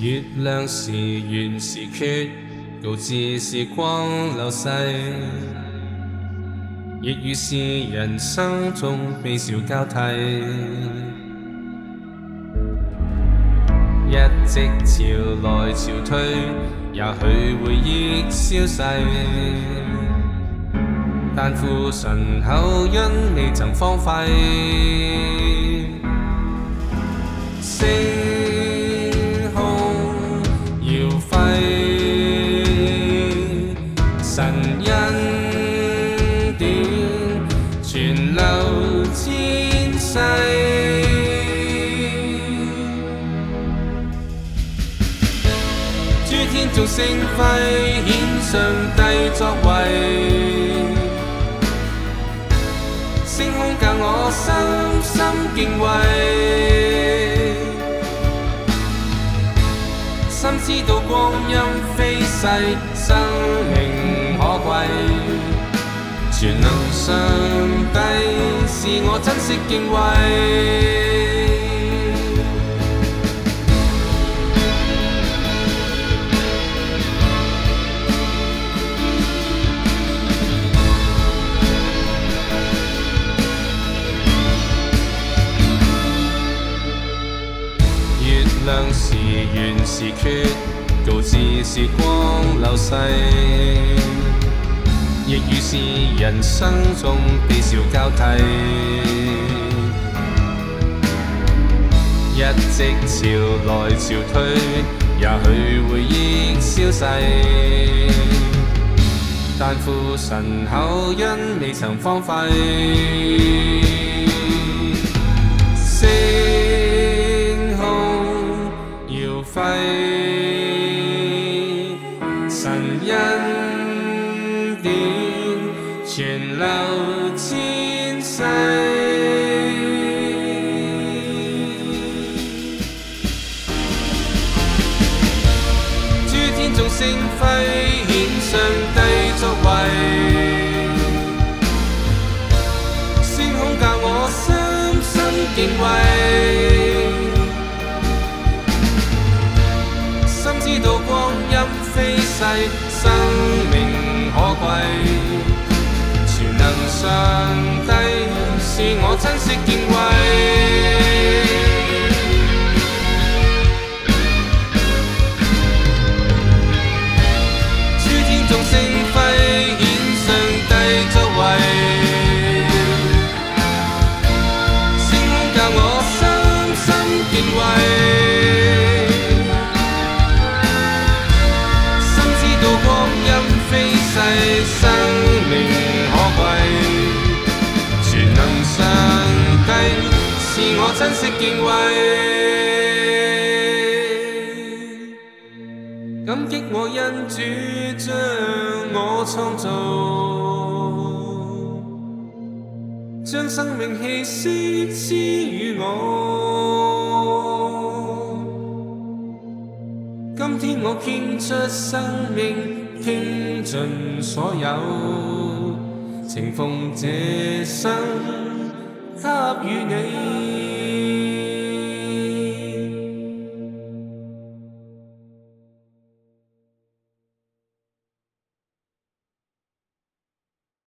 月亮时圆时缺，告致时光流逝。亦与是人生中微笑交替，一直潮来潮退，也许回忆消逝。但付神口因未曾荒废。诸天众星辉，显上帝作为。星空教我深深敬畏，深知道光阴飞逝，生命可贵。全能上帝，是我珍惜敬畏。是圆是缺，告知时光流逝。亦如是，人生中悲笑交替，一直潮来潮退，也许回忆消逝，但付神口因未曾荒废。恩典，存留千世。诸天众星辉显上帝作为，星空教我深深敬畏，深知道光阴飞逝。珍惜敬畏。諸天眾星輝顯上帝作為。say 是我珍惜敬畏，感激我恩主将我创造，将生命气息赐予我。今天我倾出生命，倾尽所有，情奉这生。給予你。